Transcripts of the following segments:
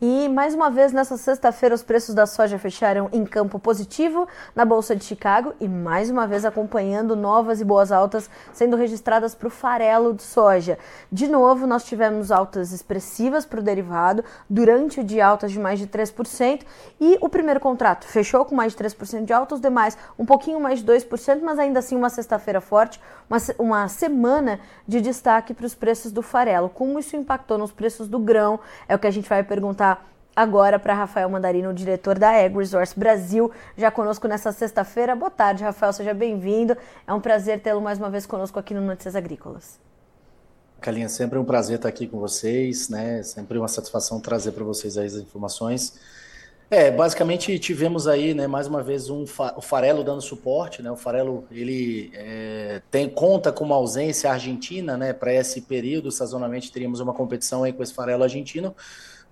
E mais uma vez nessa sexta-feira os preços da soja fecharam em campo positivo na Bolsa de Chicago e mais uma vez acompanhando novas e boas altas sendo registradas para o farelo de soja. De novo, nós tivemos altas expressivas para o derivado durante o dia altas de mais de 3% e o primeiro contrato fechou com mais de 3% de alta, os demais um pouquinho mais de 2%, mas ainda assim uma sexta-feira forte, uma, uma semana de destaque para os preços do farelo. Como isso impactou nos preços do grão é o que a gente vai perguntar agora para Rafael Mandarino, diretor da Ag Resource Brasil, já conosco nessa sexta-feira. Boa tarde, Rafael, seja bem-vindo. É um prazer tê-lo mais uma vez conosco aqui no Notícias Agrícolas. Calinha, sempre um prazer estar aqui com vocês, né? Sempre uma satisfação trazer para vocês as informações. É, basicamente tivemos aí, né, mais uma vez um fa o farelo dando suporte, né? O farelo ele é, tem conta com uma ausência argentina, né? Para esse período, sazonalmente teríamos uma competição aí com esse farelo argentino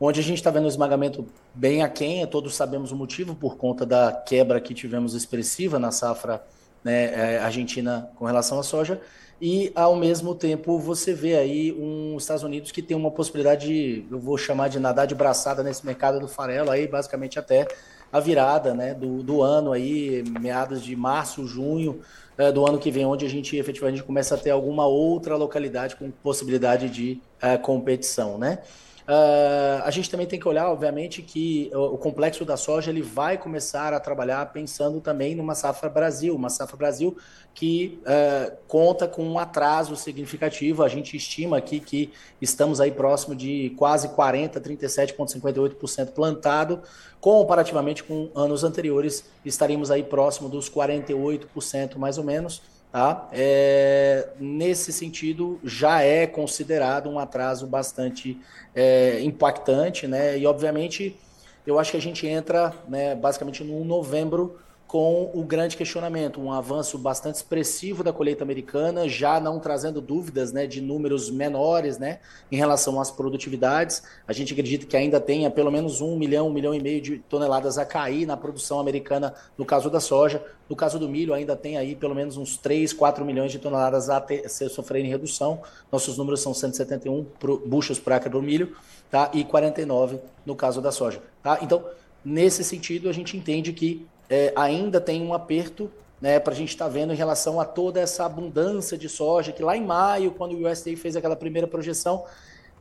onde a gente está vendo um esmagamento bem aquém, todos sabemos o motivo, por conta da quebra que tivemos expressiva na safra né, é, argentina com relação à soja, e ao mesmo tempo você vê aí um Estados Unidos que tem uma possibilidade de, eu vou chamar de nadar de braçada nesse mercado do farelo, aí basicamente até a virada né, do, do ano aí, meados de março, junho é, do ano que vem, onde a gente efetivamente começa a ter alguma outra localidade com possibilidade de é, competição, né? Uh, a gente também tem que olhar, obviamente, que o, o, complexo da soja ele vai começar a trabalhar pensando também numa safra Brasil, uma safra Brasil que uh, conta com um atraso significativo. A gente estima aqui que estamos aí próximo de quase 40, 37,58% plantado, comparativamente com anos anteriores, estaríamos aí próximo dos 48% mais ou menos. Tá? É, nesse sentido, já é considerado um atraso bastante é, impactante, né? E obviamente, eu acho que a gente entra, né, basicamente no novembro com o grande questionamento, um avanço bastante expressivo da colheita americana, já não trazendo dúvidas né, de números menores né, em relação às produtividades. A gente acredita que ainda tenha pelo menos um milhão, um milhão e meio de toneladas a cair na produção americana no caso da soja. No caso do milho, ainda tem aí pelo menos uns 3, 4 milhões de toneladas a ter, a sofrerem redução. Nossos números são 171 pro, buchos por acre do milho tá? e 49 no caso da soja. Tá? Então, nesse sentido, a gente entende que é, ainda tem um aperto né, para a gente estar tá vendo em relação a toda essa abundância de soja, que lá em maio, quando o USDA fez aquela primeira projeção,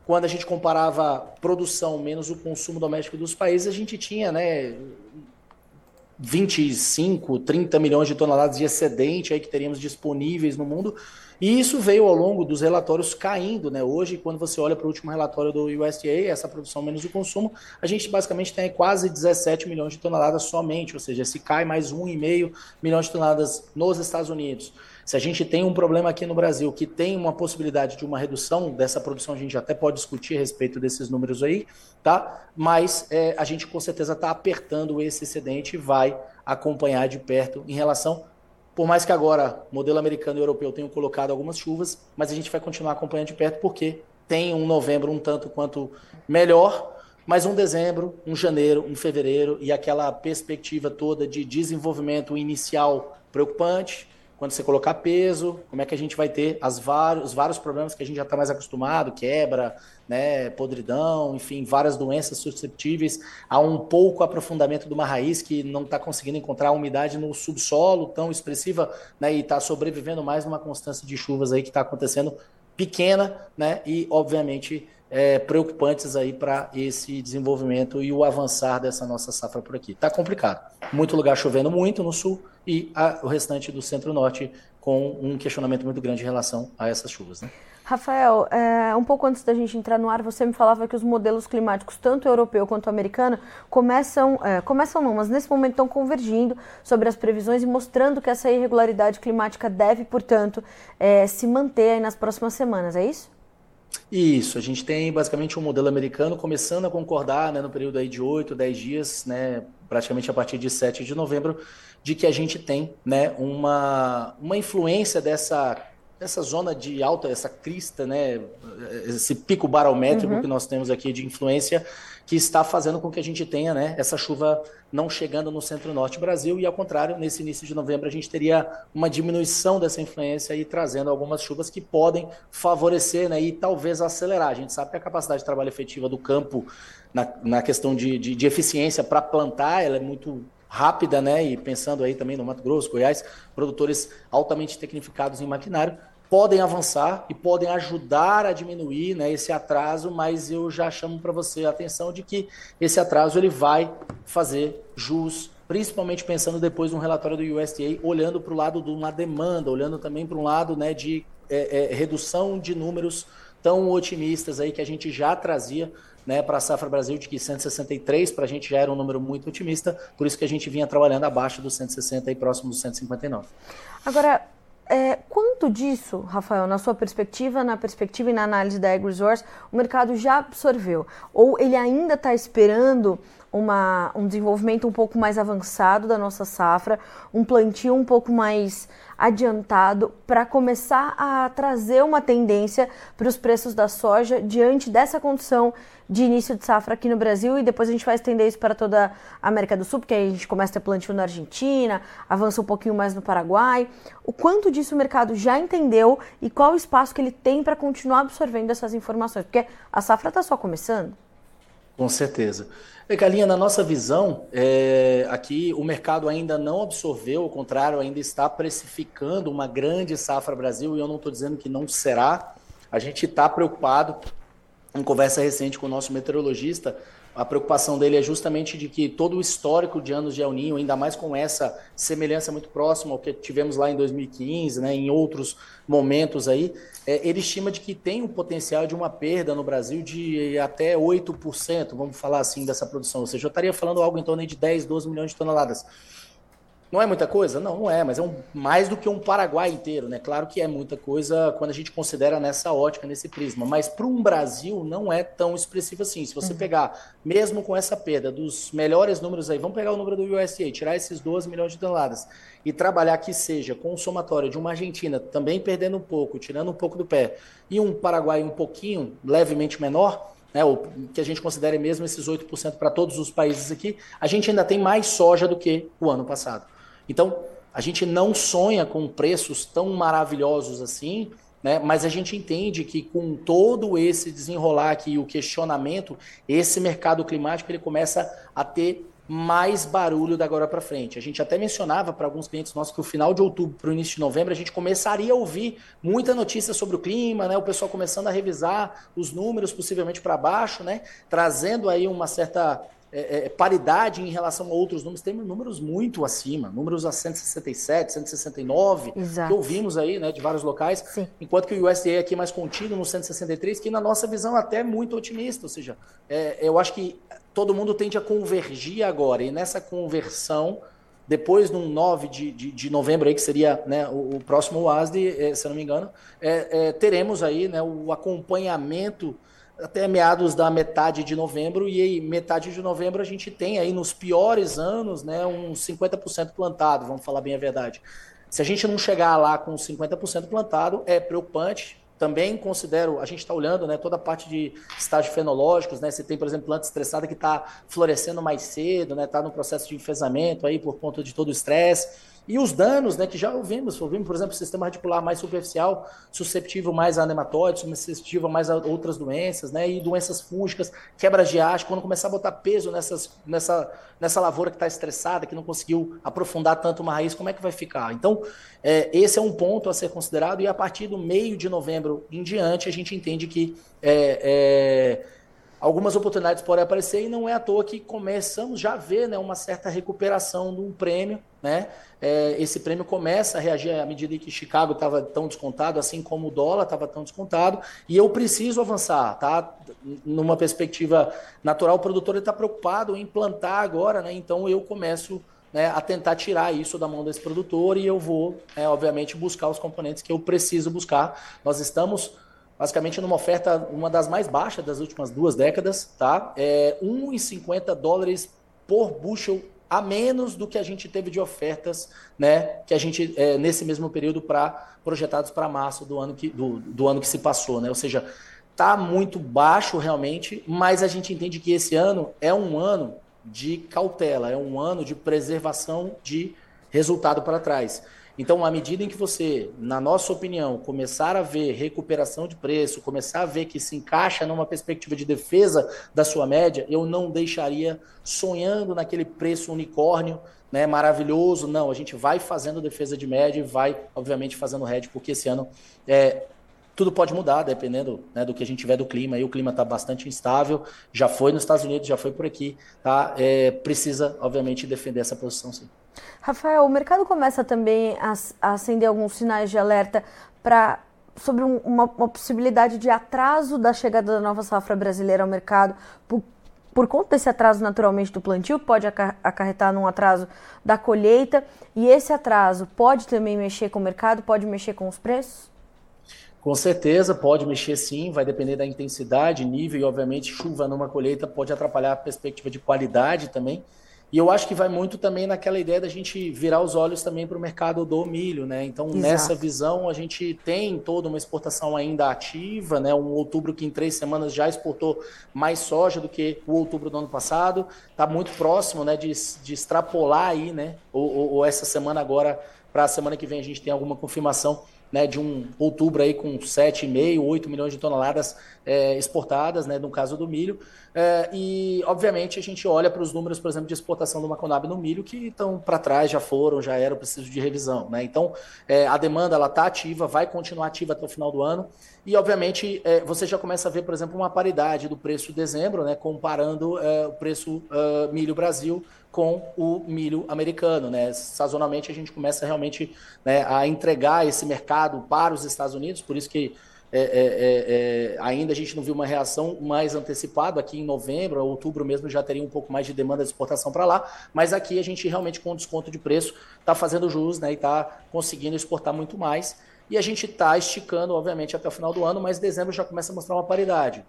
quando a gente comparava produção menos o consumo doméstico dos países, a gente tinha né, 25, 30 milhões de toneladas de excedente aí que teríamos disponíveis no mundo. E isso veio ao longo dos relatórios caindo, né? Hoje, quando você olha para o último relatório do USDA, essa produção menos o consumo, a gente basicamente tem quase 17 milhões de toneladas somente, ou seja, se cai mais 1,5 milhão de toneladas nos Estados Unidos. Se a gente tem um problema aqui no Brasil que tem uma possibilidade de uma redução dessa produção, a gente até pode discutir a respeito desses números aí, tá? Mas é, a gente com certeza está apertando esse excedente e vai acompanhar de perto em relação por mais que agora modelo americano e europeu tenham colocado algumas chuvas, mas a gente vai continuar acompanhando de perto porque tem um novembro um tanto quanto melhor, mas um dezembro, um janeiro, um fevereiro e aquela perspectiva toda de desenvolvimento inicial preocupante, quando você colocar peso, como é que a gente vai ter vários, os vários problemas que a gente já está mais acostumado, quebra, né, podridão, enfim, várias doenças susceptíveis a um pouco aprofundamento de uma raiz que não está conseguindo encontrar umidade no subsolo tão expressiva, né, e está sobrevivendo mais numa constância de chuvas aí que está acontecendo pequena, né, e obviamente é, preocupantes aí para esse desenvolvimento e o avançar dessa nossa safra por aqui. Está complicado. Muito lugar chovendo muito no sul e a, o restante do centro-norte com um questionamento muito grande em relação a essas chuvas. Né? Rafael, é, um pouco antes da gente entrar no ar, você me falava que os modelos climáticos, tanto europeu quanto americano, começam, é, começam não, mas nesse momento estão convergindo sobre as previsões e mostrando que essa irregularidade climática deve, portanto, é, se manter nas próximas semanas, é isso? Isso, a gente tem basicamente um modelo americano começando a concordar né, no período aí de 8, 10 dias, né, praticamente a partir de 7 de novembro, de que a gente tem né, uma, uma influência dessa nessa zona de alta, essa crista, né, esse pico barométrico uhum. que nós temos aqui de influência, que está fazendo com que a gente tenha né, essa chuva não chegando no centro-norte do Brasil, e ao contrário, nesse início de novembro a gente teria uma diminuição dessa influência e trazendo algumas chuvas que podem favorecer né, e talvez acelerar. A gente sabe que a capacidade de trabalho efetiva do campo na, na questão de, de, de eficiência para plantar, ela é muito rápida, né? E pensando aí também no Mato Grosso, Goiás, produtores altamente tecnificados em maquinário podem avançar e podem ajudar a diminuir né, esse atraso, mas eu já chamo para você a atenção de que esse atraso ele vai fazer jus, principalmente pensando depois no relatório do USDA, olhando para o lado de uma demanda, olhando também para um lado né, de é, é, redução de números tão otimistas aí que a gente já trazia né, para a Safra Brasil de que 163 para a gente já era um número muito otimista, por isso que a gente vinha trabalhando abaixo dos 160 e próximo dos 159. Agora, é, quanto disso, Rafael, na sua perspectiva, na perspectiva e na análise da AgResource, o mercado já absorveu? Ou ele ainda está esperando uma, um desenvolvimento um pouco mais avançado da nossa safra, um plantio um pouco mais adiantado para começar a trazer uma tendência para os preços da soja diante dessa condição de início de safra aqui no Brasil e depois a gente vai estender isso para toda a América do Sul, porque aí a gente começa a ter plantio na Argentina, avança um pouquinho mais no Paraguai. O quanto disso o mercado já entendeu e qual o espaço que ele tem para continuar absorvendo essas informações? Porque a safra está só começando. Com certeza. Galinha, na nossa visão, é, aqui o mercado ainda não absorveu, ao contrário, ainda está precificando uma grande safra Brasil, e eu não estou dizendo que não será. A gente está preocupado, em conversa recente com o nosso meteorologista, a preocupação dele é justamente de que todo o histórico de anos de El Ninho, ainda mais com essa semelhança muito próxima ao que tivemos lá em 2015, né, em outros momentos aí, é, ele estima de que tem um potencial de uma perda no Brasil de até 8%, vamos falar assim, dessa produção. Ou seja, eu estaria falando algo em torno de 10, 12 milhões de toneladas. Não é muita coisa? Não, não é, mas é um, mais do que um Paraguai inteiro, né? Claro que é muita coisa quando a gente considera nessa ótica, nesse prisma, mas para um Brasil não é tão expressivo assim. Se você uhum. pegar, mesmo com essa perda dos melhores números aí, vamos pegar o número do USDA, tirar esses 12 milhões de toneladas e trabalhar que seja com o somatório de uma Argentina também perdendo um pouco, tirando um pouco do pé, e um Paraguai um pouquinho, levemente menor, né, o que a gente considere mesmo esses 8% para todos os países aqui, a gente ainda tem mais soja do que o ano passado. Então, a gente não sonha com preços tão maravilhosos assim, né? mas a gente entende que com todo esse desenrolar aqui, o questionamento, esse mercado climático ele começa a ter mais barulho da agora para frente. A gente até mencionava para alguns clientes nossos que o final de outubro para o início de novembro a gente começaria a ouvir muita notícia sobre o clima, né? O pessoal começando a revisar os números possivelmente para baixo, né? Trazendo aí uma certa é, é, paridade em relação a outros números, tem números muito acima, números a 167, 169, Exato. que ouvimos aí, né, de vários locais, Sim. enquanto que o USDA é aqui mais contínuo no 163, que na nossa visão até é muito otimista, ou seja, é, eu acho que todo mundo tende a convergir agora, e nessa conversão, depois no 9 de, de, de novembro, aí, que seria né, o, o próximo WASD, é, se eu não me engano, é, é, teremos aí né, o acompanhamento até meados da metade de novembro, e aí, metade de novembro a gente tem aí nos piores anos, né, uns 50% plantado, vamos falar bem a verdade. Se a gente não chegar lá com 50% plantado, é preocupante. Também considero, a gente está olhando né, toda a parte de estágios fenológicos, né? Você tem, por exemplo, planta estressada que está florescendo mais cedo, né? Está no processo de enfesamento aí por conta de todo o estresse. E os danos, né, que já ouvimos, ouvimos, por exemplo, o sistema radicular mais superficial, susceptível mais a nematóides, susceptível mais a outras doenças, né, e doenças fúngicas, quebras de haste, quando começar a botar peso nessas, nessa, nessa lavoura que está estressada, que não conseguiu aprofundar tanto uma raiz, como é que vai ficar? Então, é, esse é um ponto a ser considerado, e a partir do meio de novembro em diante, a gente entende que é, é algumas oportunidades podem aparecer e não é à toa que começamos já a ver né, uma certa recuperação de um prêmio. Né? É, esse prêmio começa a reagir à medida que Chicago estava tão descontado, assim como o dólar estava tão descontado, e eu preciso avançar. Tá? Numa perspectiva natural, o produtor está preocupado em plantar agora, né? então eu começo né, a tentar tirar isso da mão desse produtor e eu vou, né, obviamente, buscar os componentes que eu preciso buscar. Nós estamos basicamente numa oferta, uma das mais baixas das últimas duas décadas, tá? É 1,50 dólares por bushel a menos do que a gente teve de ofertas, né, que a gente é, nesse mesmo período para projetados para março do ano que do, do ano que se passou, né? Ou seja, tá muito baixo realmente, mas a gente entende que esse ano é um ano de cautela, é um ano de preservação de resultado para trás. Então, à medida em que você, na nossa opinião, começar a ver recuperação de preço, começar a ver que se encaixa numa perspectiva de defesa da sua média, eu não deixaria sonhando naquele preço unicórnio, né, maravilhoso. Não, a gente vai fazendo defesa de média e vai, obviamente, fazendo hedge, porque esse ano é, tudo pode mudar, dependendo né, do que a gente tiver do clima. E o clima está bastante instável, já foi nos Estados Unidos, já foi por aqui. Tá? É, precisa, obviamente, defender essa posição, sim. Rafael, o mercado começa também a, acender alguns sinais de alerta para sobre um, uma, uma, possibilidade de atraso da chegada da nova safra brasileira ao mercado por, por conta desse atraso naturalmente do plantio, pode acarretar num atraso da colheita, e esse atraso pode também mexer com o mercado, pode mexer com os preços? Com certeza pode mexer sim, vai depender da intensidade, nível e, obviamente, chuva numa colheita pode atrapalhar a perspectiva de qualidade também. E eu acho que vai muito também naquela ideia da gente virar os olhos também para o mercado do milho, né? Então, Exato. nessa visão, a gente tem toda uma exportação ainda ativa, né? Um outubro que em três semanas já exportou mais soja do que o outubro do ano passado. Está muito próximo, né? De, de extrapolar aí, né? Ou, ou, ou essa semana agora, para a semana que vem, a gente tem alguma confirmação né, de um outubro aí com 7,5, 8 milhões de toneladas é, exportadas, né, no caso do milho. É, e, obviamente, a gente olha para os números, por exemplo, de exportação do Maconab no milho, que estão para trás, já foram, já eram, preciso de revisão. Né? Então, é, a demanda está ativa, vai continuar ativa até o final do ano. E, obviamente, é, você já começa a ver, por exemplo, uma paridade do preço de dezembro, né, comparando é, o preço uh, milho Brasil com o milho americano. Né? Sazonalmente, a gente começa realmente né, a entregar esse mercado para os Estados Unidos, por isso que é, é, é, é, ainda a gente não viu uma reação mais antecipada aqui em novembro, outubro mesmo já teria um pouco mais de demanda de exportação para lá, mas aqui a gente realmente com desconto de preço está fazendo jus né, e está conseguindo exportar muito mais. E a gente está esticando, obviamente, até o final do ano, mas dezembro já começa a mostrar uma paridade.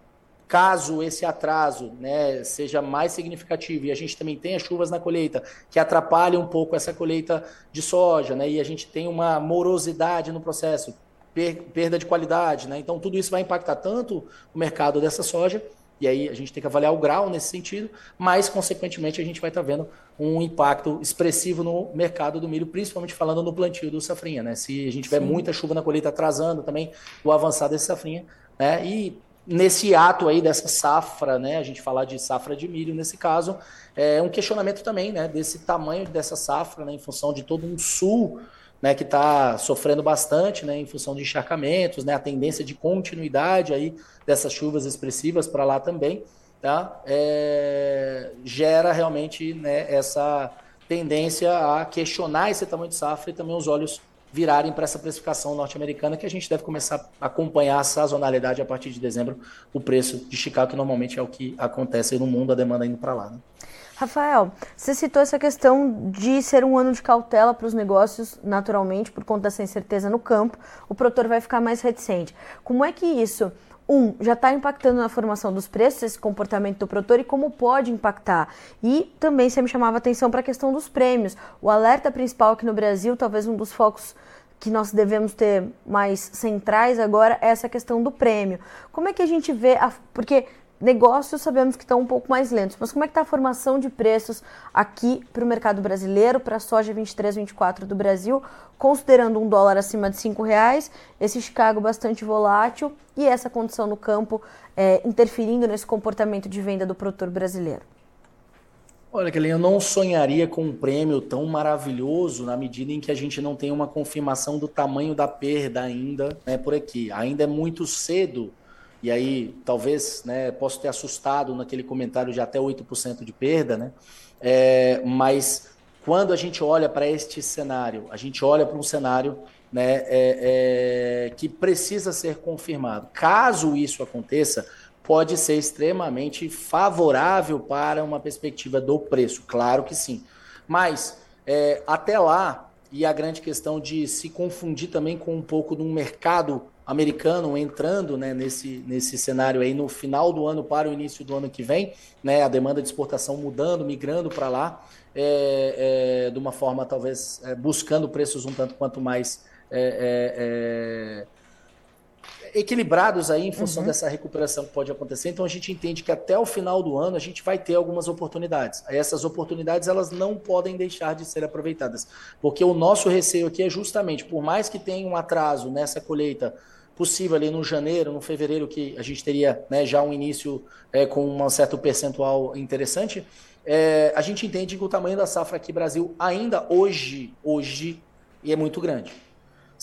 Caso esse atraso né, seja mais significativo e a gente também tenha chuvas na colheita que atrapalhem um pouco essa colheita de soja, né, e a gente tem uma morosidade no processo, perda de qualidade, né, então tudo isso vai impactar tanto o mercado dessa soja, e aí a gente tem que avaliar o grau nesse sentido, mas consequentemente a gente vai estar tá vendo um impacto expressivo no mercado do milho, principalmente falando no plantio do safrinha, né? Se a gente tiver Sim. muita chuva na colheita atrasando também o avançar desse safrinha, né? E nesse ato aí dessa safra, né, a gente falar de safra de milho nesse caso, é um questionamento também, né, desse tamanho dessa safra, né, em função de todo um sul, né, que está sofrendo bastante, né, em função de encharcamentos, né, a tendência de continuidade aí dessas chuvas expressivas para lá também, tá, é, gera realmente, né, essa tendência a questionar esse tamanho de safra e também os olhos virarem para essa precificação norte-americana, que a gente deve começar a acompanhar a sazonalidade a partir de dezembro, o preço de Chicago, que normalmente é o que acontece no mundo, a demanda indo para lá. Né? Rafael, você citou essa questão de ser um ano de cautela para os negócios, naturalmente, por conta dessa incerteza no campo, o produtor vai ficar mais reticente. Como é que isso um, já está impactando na formação dos preços, esse comportamento do produtor e como pode impactar. E também você me chamava atenção para a questão dos prêmios. O alerta principal aqui no Brasil, talvez um dos focos que nós devemos ter mais centrais agora é essa questão do prêmio. Como é que a gente vê, a, porque Negócios sabemos que estão um pouco mais lentos, mas como é que está a formação de preços aqui para o mercado brasileiro, para a soja 23, 24 do Brasil, considerando um dólar acima de cinco reais, esse Chicago bastante volátil e essa condição no campo é, interferindo nesse comportamento de venda do produtor brasileiro? Olha, Kelly, eu não sonharia com um prêmio tão maravilhoso na medida em que a gente não tem uma confirmação do tamanho da perda ainda né, por aqui. Ainda é muito cedo e aí talvez né, posso ter assustado naquele comentário de até 8% de perda, né? É, mas quando a gente olha para este cenário, a gente olha para um cenário né, é, é, que precisa ser confirmado. Caso isso aconteça, pode ser extremamente favorável para uma perspectiva do preço, claro que sim. Mas é, até lá, e a grande questão de se confundir também com um pouco de um mercado americano entrando né, nesse, nesse cenário aí no final do ano para o início do ano que vem, né, a demanda de exportação mudando, migrando para lá, é, é, de uma forma talvez é, buscando preços um tanto quanto mais é, é, é, equilibrados aí em função uhum. dessa recuperação que pode acontecer. Então a gente entende que até o final do ano a gente vai ter algumas oportunidades. Essas oportunidades elas não podem deixar de ser aproveitadas, porque o nosso receio aqui é justamente, por mais que tenha um atraso nessa colheita possível ali no janeiro, no fevereiro, que a gente teria né, já um início é, com um certo percentual interessante, é, a gente entende que o tamanho da safra aqui Brasil ainda hoje, hoje, é muito grande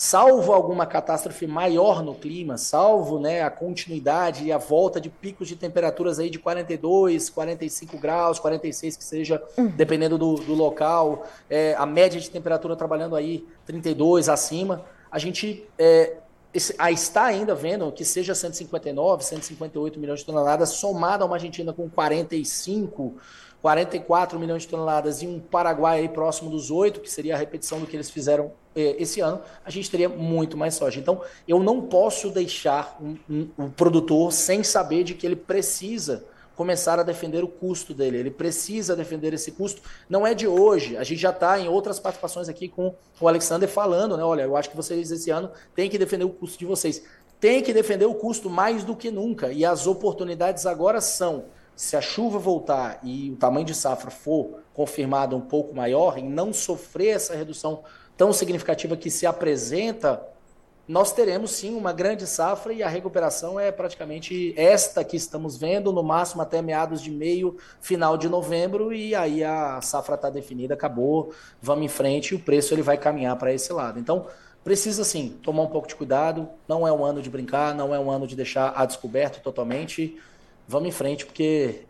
salvo alguma catástrofe maior no clima, salvo né, a continuidade e a volta de picos de temperaturas aí de 42, 45 graus, 46 que seja, uhum. dependendo do, do local, é, a média de temperatura trabalhando aí 32 acima, a gente é, está ainda vendo que seja 159, 158 milhões de toneladas, somado a uma Argentina com 45 44 milhões de toneladas e um Paraguai aí próximo dos 8, que seria a repetição do que eles fizeram eh, esse ano, a gente teria muito mais soja. Então, eu não posso deixar um, um, um produtor sem saber de que ele precisa começar a defender o custo dele. Ele precisa defender esse custo. Não é de hoje. A gente já está em outras participações aqui com o Alexander falando, né? Olha, eu acho que vocês esse ano têm que defender o custo de vocês. Tem que defender o custo mais do que nunca. E as oportunidades agora são se a chuva voltar e o tamanho de safra for confirmado um pouco maior e não sofrer essa redução tão significativa que se apresenta, nós teremos sim uma grande safra e a recuperação é praticamente esta que estamos vendo, no máximo até meados de meio, final de novembro, e aí a safra está definida, acabou, vamos em frente e o preço ele vai caminhar para esse lado. Então, precisa sim tomar um pouco de cuidado, não é um ano de brincar, não é um ano de deixar a descoberto totalmente vamos em frente, porque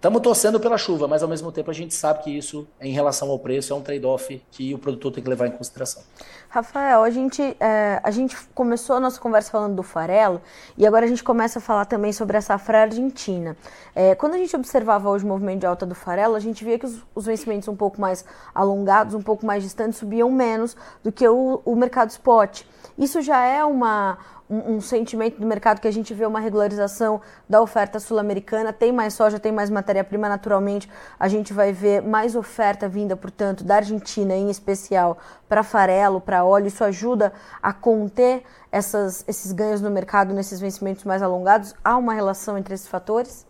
estamos torcendo pela chuva, mas ao mesmo tempo a gente sabe que isso, em relação ao preço, é um trade-off que o produtor tem que levar em consideração. Rafael, a gente, é, a gente começou a nossa conversa falando do farelo e agora a gente começa a falar também sobre a safra argentina. É, quando a gente observava hoje o movimento de alta do farelo, a gente via que os, os vencimentos um pouco mais alongados, um pouco mais distantes, subiam menos do que o, o mercado spot. Isso já é uma, um, um, sentimento do mercado que a gente vê uma regularização da oferta sul-americana, tem mais soja, tem mais matéria-prima, naturalmente a gente vai ver mais oferta vinda, portanto, da Argentina em especial para farelo, para óleo, isso ajuda a conter essas, esses ganhos no mercado nesses vencimentos mais alongados? Há uma relação entre esses fatores?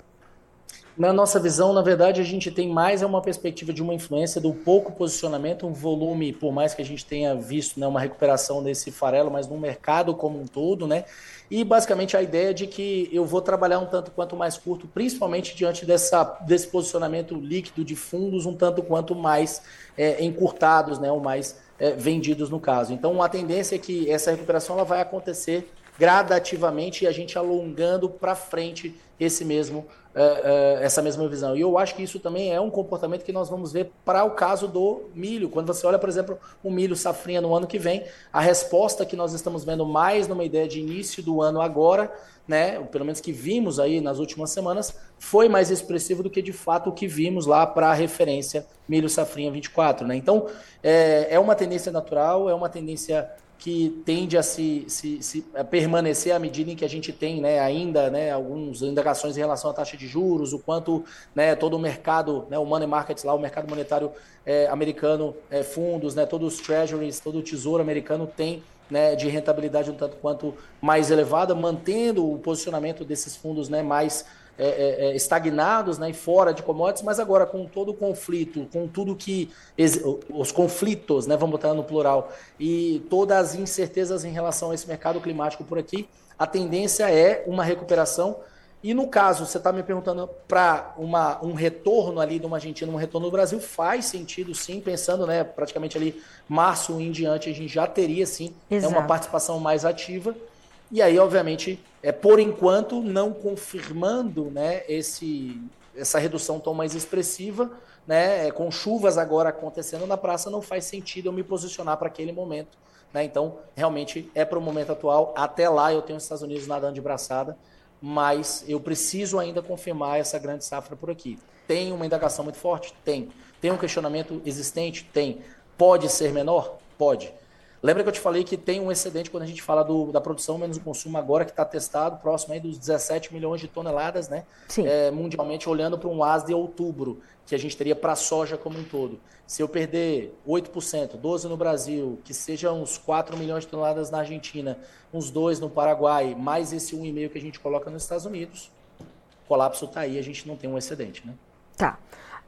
Na nossa visão, na verdade, a gente tem mais é uma perspectiva de uma influência do pouco posicionamento, um volume, por mais que a gente tenha visto né, uma recuperação desse farelo, mas no mercado como um todo, né? E basicamente a ideia de que eu vou trabalhar um tanto quanto mais curto, principalmente diante dessa, desse posicionamento líquido de fundos, um tanto quanto mais é, encurtados, né? Ou mais é, vendidos no caso. Então a tendência é que essa recuperação ela vai acontecer gradativamente e a gente alongando para frente esse mesmo é, é, essa mesma visão. E eu acho que isso também é um comportamento que nós vamos ver para o caso do milho. Quando você olha, por exemplo, o milho safrinha no ano que vem, a resposta que nós estamos vendo mais numa ideia de início do ano agora, né, pelo menos que vimos aí nas últimas semanas, foi mais expressivo do que de fato o que vimos lá para a referência milho safrinha 24. Né? Então, é, é uma tendência natural, é uma tendência que tende a se, se, se a permanecer à medida em que a gente tem né, ainda né, algumas indagações em relação à taxa de juros, o quanto né, todo o mercado, né, o money market lá, o mercado monetário é, americano, é, fundos, né, todos os treasuries, todo o tesouro americano tem né, de rentabilidade um tanto quanto mais elevada, mantendo o posicionamento desses fundos né, mais é, é, é, estagnados né, e fora de commodities, mas agora com todo o conflito, com tudo que. os conflitos, né, vamos botar no plural, e todas as incertezas em relação a esse mercado climático por aqui, a tendência é uma recuperação. E no caso, você está me perguntando para um retorno ali de uma Argentina, um retorno no Brasil, faz sentido sim, pensando né, praticamente ali março em diante, a gente já teria sim né, uma participação mais ativa. E aí, obviamente, é, por enquanto, não confirmando né, esse, essa redução tão mais expressiva, né, é, com chuvas agora acontecendo na praça, não faz sentido eu me posicionar para aquele momento. Né? Então, realmente, é para o momento atual. Até lá eu tenho os Estados Unidos nadando de braçada, mas eu preciso ainda confirmar essa grande safra por aqui. Tem uma indagação muito forte? Tem. Tem um questionamento existente? Tem Pode ser menor? Pode. Lembra que eu te falei que tem um excedente quando a gente fala do, da produção menos o consumo agora, que está testado próximo aí dos 17 milhões de toneladas, né? É, mundialmente, olhando para um AS de outubro, que a gente teria para a soja como um todo. Se eu perder 8%, 12% no Brasil, que seja uns 4 milhões de toneladas na Argentina, uns 2 no Paraguai, mais esse 1,5 que a gente coloca nos Estados Unidos, o colapso está aí, a gente não tem um excedente, né? Tá.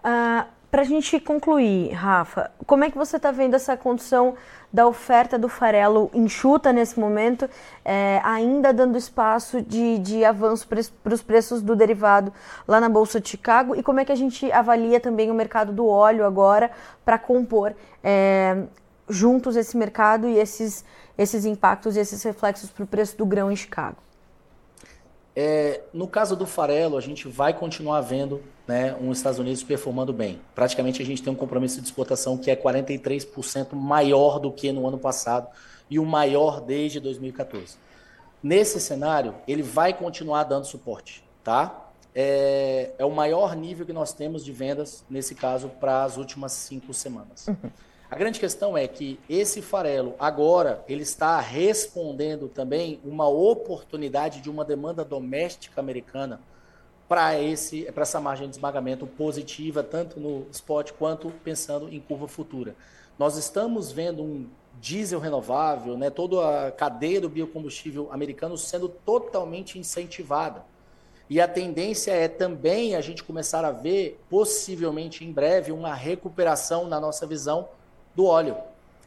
Uh para a gente concluir, Rafa, como é que você está vendo essa condição da oferta do farelo enxuta nesse momento, é, ainda dando espaço de, de avanço para os preços do derivado lá na Bolsa de Chicago? E como é que a gente avalia também o mercado do óleo agora para compor é, juntos esse mercado e esses, esses impactos e esses reflexos para o preço do grão em Chicago? É, no caso do farelo, a gente vai continuar vendo né, um Estados Unidos performando bem. Praticamente a gente tem um compromisso de exportação que é 43% maior do que no ano passado e o maior desde 2014. Nesse cenário, ele vai continuar dando suporte, tá? É, é o maior nível que nós temos de vendas, nesse caso, para as últimas cinco semanas. A grande questão é que esse farelo agora ele está respondendo também uma oportunidade de uma demanda doméstica americana para essa margem de esmagamento positiva tanto no spot quanto pensando em curva futura. Nós estamos vendo um diesel renovável, né, toda a cadeia do biocombustível americano sendo totalmente incentivada. E a tendência é também a gente começar a ver, possivelmente em breve, uma recuperação na nossa visão do óleo.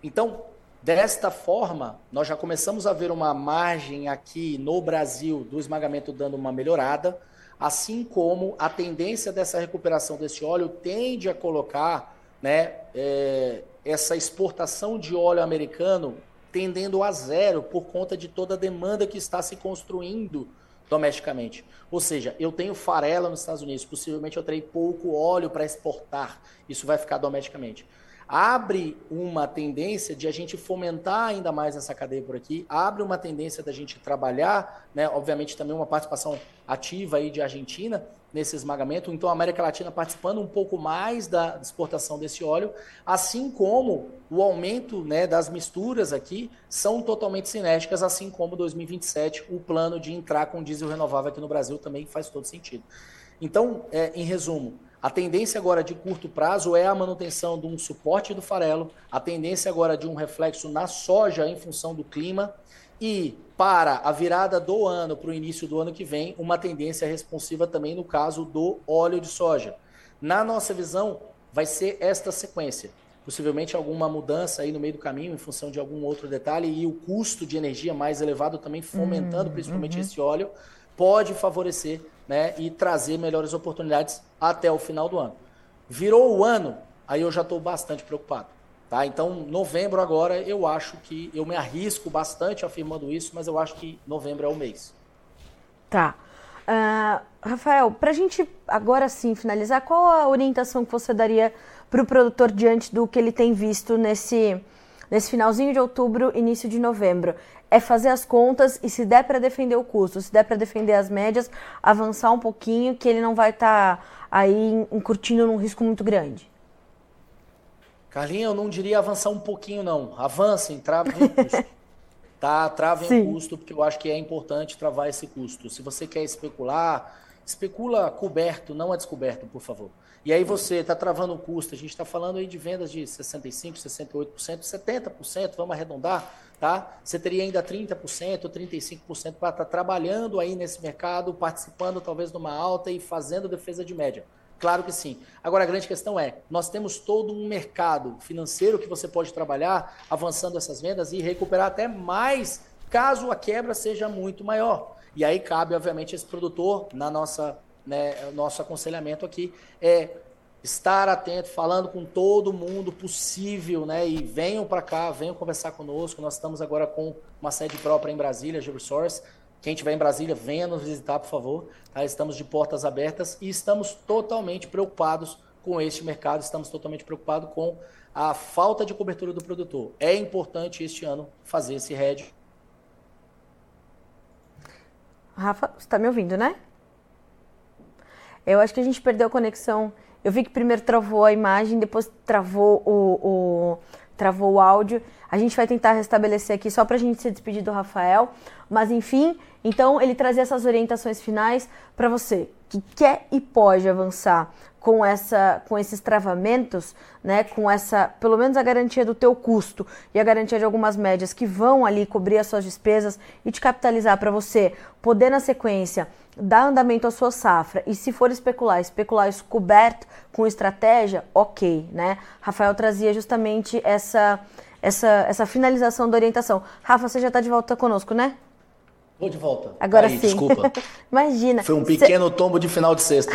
Então, desta forma, nós já começamos a ver uma margem aqui no Brasil do esmagamento dando uma melhorada, assim como a tendência dessa recuperação desse óleo tende a colocar né, é, essa exportação de óleo americano tendendo a zero por conta de toda a demanda que está se construindo domesticamente. Ou seja, eu tenho farela nos Estados Unidos, possivelmente eu terei pouco óleo para exportar, isso vai ficar domesticamente abre uma tendência de a gente fomentar ainda mais essa cadeia por aqui, abre uma tendência da gente trabalhar, né, obviamente também uma participação ativa aí de Argentina nesse esmagamento, então a América Latina participando um pouco mais da exportação desse óleo, assim como o aumento né, das misturas aqui são totalmente cinéticas, assim como 2027 o plano de entrar com diesel renovável aqui no Brasil também faz todo sentido. Então, é, em resumo, a tendência agora de curto prazo é a manutenção de um suporte do farelo, a tendência agora de um reflexo na soja em função do clima e para a virada do ano para o início do ano que vem, uma tendência responsiva também no caso do óleo de soja. Na nossa visão, vai ser esta sequência. Possivelmente alguma mudança aí no meio do caminho em função de algum outro detalhe e o custo de energia mais elevado também fomentando hum, principalmente uhum. esse óleo pode favorecer né, e trazer melhores oportunidades até o final do ano. Virou o ano, aí eu já estou bastante preocupado. Tá? Então, novembro agora, eu acho que eu me arrisco bastante afirmando isso, mas eu acho que novembro é o mês. Tá. Uh, Rafael, para a gente agora sim finalizar, qual a orientação que você daria para o produtor diante do que ele tem visto nesse, nesse finalzinho de outubro, início de novembro? É fazer as contas e se der para defender o custo, se der para defender as médias, avançar um pouquinho, que ele não vai estar tá aí encurtindo num risco muito grande. Carlinha, eu não diria avançar um pouquinho, não. Avancem, travem o custo. tá? Travem Sim. o custo, porque eu acho que é importante travar esse custo. Se você quer especular, especula coberto, não a descoberto, por favor. E aí você está travando o custo, a gente está falando aí de vendas de 65%, 68%, 70%, vamos arredondar, tá? Você teria ainda 30%, 35% para estar trabalhando aí nesse mercado, participando talvez de uma alta e fazendo defesa de média. Claro que sim. Agora a grande questão é, nós temos todo um mercado financeiro que você pode trabalhar avançando essas vendas e recuperar até mais caso a quebra seja muito maior. E aí cabe, obviamente, esse produtor na nossa né, nosso aconselhamento aqui é estar atento, falando com todo mundo possível, né? E venham para cá, venham conversar conosco. Nós estamos agora com uma sede própria em Brasília, GeoResource. Quem estiver em Brasília, venha nos visitar, por favor. Tá? Estamos de portas abertas e estamos totalmente preocupados com este mercado, estamos totalmente preocupados com a falta de cobertura do produtor. É importante este ano fazer esse hedge. Rafa, você está me ouvindo, né? Eu acho que a gente perdeu a conexão. Eu vi que primeiro travou a imagem, depois travou o, o travou o áudio. A gente vai tentar restabelecer aqui só para a gente se despedir do Rafael. Mas enfim, então ele trazia essas orientações finais para você que quer e pode avançar com essa com esses travamentos, né, com essa, pelo menos a garantia do teu custo e a garantia de algumas médias que vão ali cobrir as suas despesas e te capitalizar para você poder na sequência dar andamento à sua safra e se for especular, especular isso coberto com estratégia, ok, né? Rafael trazia justamente essa essa essa finalização da orientação. Rafa, você já está de volta conosco, né? Vou de volta. Agora Aí, sim. Desculpa. Imagina. Foi um pequeno Cê... tombo de final de sexta.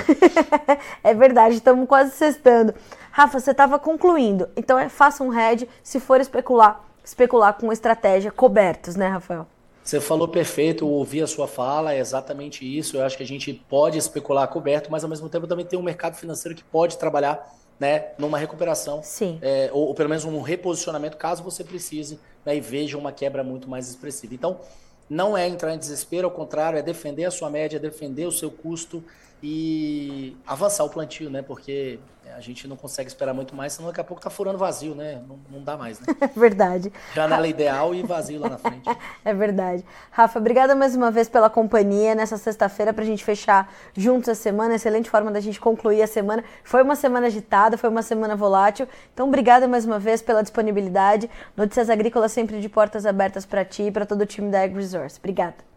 é verdade, estamos quase sextando. Rafa, você estava concluindo. Então é, faça um head se for especular, especular com estratégia cobertos, né, Rafael? Você falou perfeito, eu ouvi a sua fala, é exatamente isso. Eu acho que a gente pode especular coberto, mas ao mesmo tempo também tem um mercado financeiro que pode trabalhar né, numa recuperação, é, ou, ou, pelo menos um reposicionamento, caso você precise né, e veja uma quebra muito mais expressiva. Então, não é entrar em desespero, ao contrário, é defender a sua média, defender o seu custo e avançar o plantio, né? Porque a gente não consegue esperar muito mais, senão daqui a pouco tá furando vazio, né? Não, não dá mais, né? É verdade. Janela ideal e vazio lá na frente. é verdade. Rafa, obrigada mais uma vez pela companhia nessa sexta-feira pra gente fechar juntos a semana. Excelente forma da gente concluir a semana. Foi uma semana agitada, foi uma semana volátil. Então, obrigada mais uma vez pela disponibilidade. Notícias Agrícolas sempre de portas abertas para ti e para todo o time da Ag Resource. Obrigada.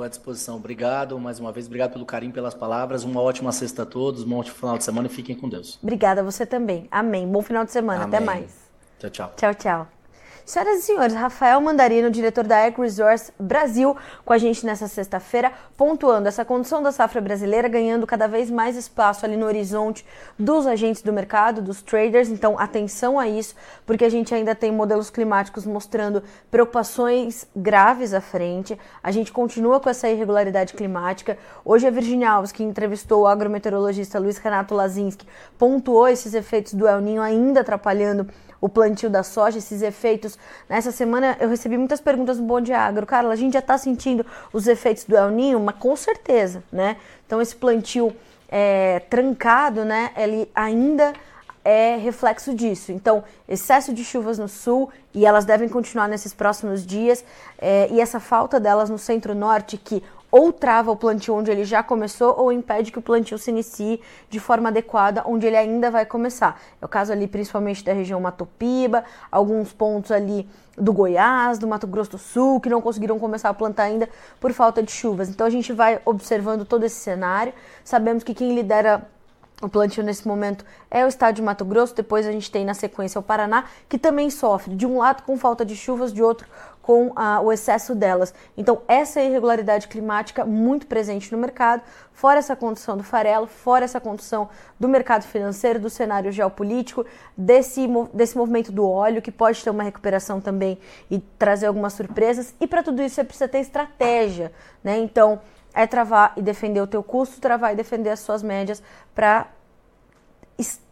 Estou à disposição. Obrigado mais uma vez. Obrigado pelo carinho, pelas palavras. Uma ótima sexta a todos. Um ótimo final de semana e fiquem com Deus. Obrigada, você também. Amém. Bom final de semana. Amém. Até mais. Tchau, tchau. Tchau, tchau. Senhoras e senhores, Rafael Mandarino, diretor da Ag Resource Brasil, com a gente nessa sexta-feira, pontuando essa condição da safra brasileira ganhando cada vez mais espaço ali no horizonte dos agentes do mercado, dos traders. Então, atenção a isso, porque a gente ainda tem modelos climáticos mostrando preocupações graves à frente. A gente continua com essa irregularidade climática. Hoje, a Virginia Alves, que entrevistou o agrometeorologista Luiz Renato Lazinski, pontuou esses efeitos do El Ninho ainda atrapalhando o plantio da soja, esses efeitos. Nessa semana eu recebi muitas perguntas no Bom Dia Agro. Carla, a gente já está sentindo os efeitos do El Ninho, mas com certeza, né? Então esse plantio é, trancado, né? Ele ainda é reflexo disso. Então, excesso de chuvas no sul e elas devem continuar nesses próximos dias, é, e essa falta delas no centro-norte, que ou trava o plantio onde ele já começou ou impede que o plantio se inicie de forma adequada onde ele ainda vai começar. É o caso ali principalmente da região Matopiba, alguns pontos ali do Goiás, do Mato Grosso do Sul, que não conseguiram começar a plantar ainda por falta de chuvas. Então a gente vai observando todo esse cenário. Sabemos que quem lidera o plantio nesse momento é o estado de Mato Grosso, depois a gente tem na sequência o Paraná, que também sofre, de um lado com falta de chuvas, de outro com ah, o excesso delas. Então, essa irregularidade climática muito presente no mercado, fora essa condição do farelo, fora essa condição do mercado financeiro, do cenário geopolítico, desse, desse movimento do óleo, que pode ter uma recuperação também e trazer algumas surpresas. E para tudo isso, você precisa ter estratégia, né? Então, é travar e defender o teu custo, travar e defender as suas médias para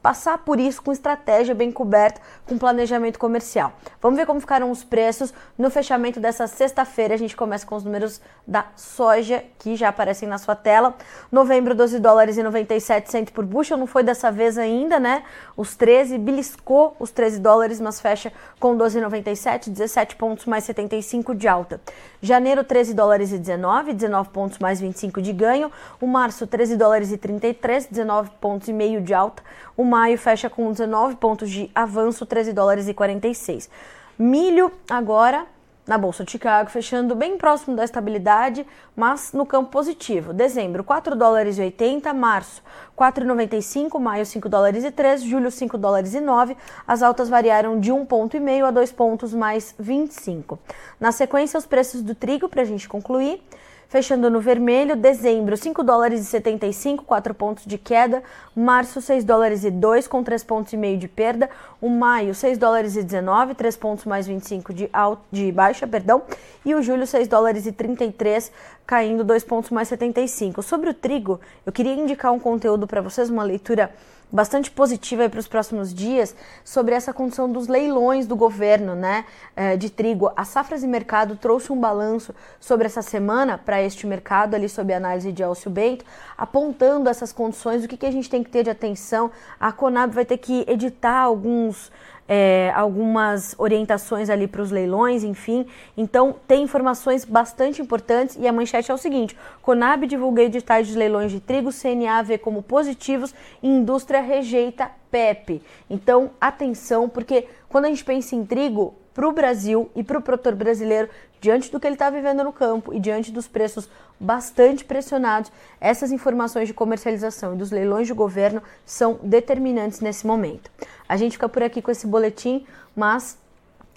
passar por isso com estratégia bem coberta, com planejamento comercial. Vamos ver como ficaram os preços no fechamento dessa sexta-feira. A gente começa com os números da soja que já aparecem na sua tela. Novembro, 12 dólares e 97 centos por bushel. Não foi dessa vez ainda, né? Os 13, beliscou os 13 dólares, mas fecha com 12,97, 17 pontos mais 75 de alta. Janeiro, 13 dólares e 19, 19 pontos mais 25 de ganho. O março, 13 dólares e 33, 19 pontos e meio de alta. O maio fecha com 19 pontos de avanço, 13 dólares e 46. Milho agora na Bolsa de Chicago, fechando bem próximo da estabilidade, mas no campo positivo. Dezembro, 4 dólares e 80, março, 4,95, maio, 5 dólares e 3, julho, 5 dólares e 9. As altas variaram de 1,5 ponto e meio a 2 pontos mais 25. Na sequência, os preços do trigo, para a gente concluir. Fechando no vermelho, dezembro 5 dólares e 75, 4 pontos de queda, março 6 dólares e 2 com 3 pontos e meio de perda, o maio 6 dólares e 19, 3 pontos mais 25 de, alto, de baixa, perdão, e o julho 6 dólares e 33, caindo 2 pontos mais 75. Sobre o trigo, eu queria indicar um conteúdo para vocês, uma leitura bastante positiva para os próximos dias sobre essa condição dos leilões do governo né, eh, de trigo. A Safras e Mercado trouxe um balanço sobre essa semana para este mercado, ali sob análise de Elcio Bento, apontando essas condições, o que, que a gente tem que ter de atenção. A Conab vai ter que editar alguns é, algumas orientações ali para os leilões, enfim. Então, tem informações bastante importantes e a manchete é o seguinte: Conab divulga editais de leilões de trigo, CNA vê como positivos e indústria rejeita PEP. Então, atenção, porque quando a gente pensa em trigo, para o Brasil e para o produtor brasileiro, diante do que ele está vivendo no campo e diante dos preços bastante pressionados, essas informações de comercialização e dos leilões de governo são determinantes nesse momento. A gente fica por aqui com esse boletim, mas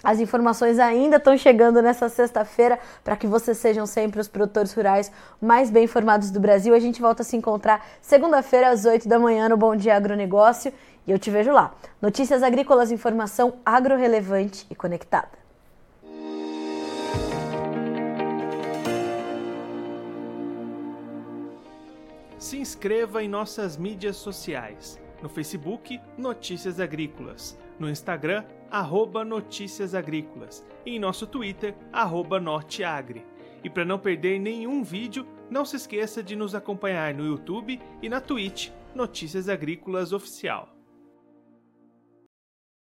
as informações ainda estão chegando nessa sexta-feira para que vocês sejam sempre os produtores rurais mais bem informados do Brasil. A gente volta a se encontrar segunda-feira às 8 da manhã no Bom Dia Agronegócio e eu te vejo lá. Notícias agrícolas, informação agro-relevante e conectada. Se inscreva em nossas mídias sociais. No Facebook, Notícias Agrícolas. No Instagram, arroba Notícias Agrícolas. E em nosso Twitter, arroba Norteagri. E para não perder nenhum vídeo, não se esqueça de nos acompanhar no YouTube e na Twitch Notícias Agrícolas Oficial.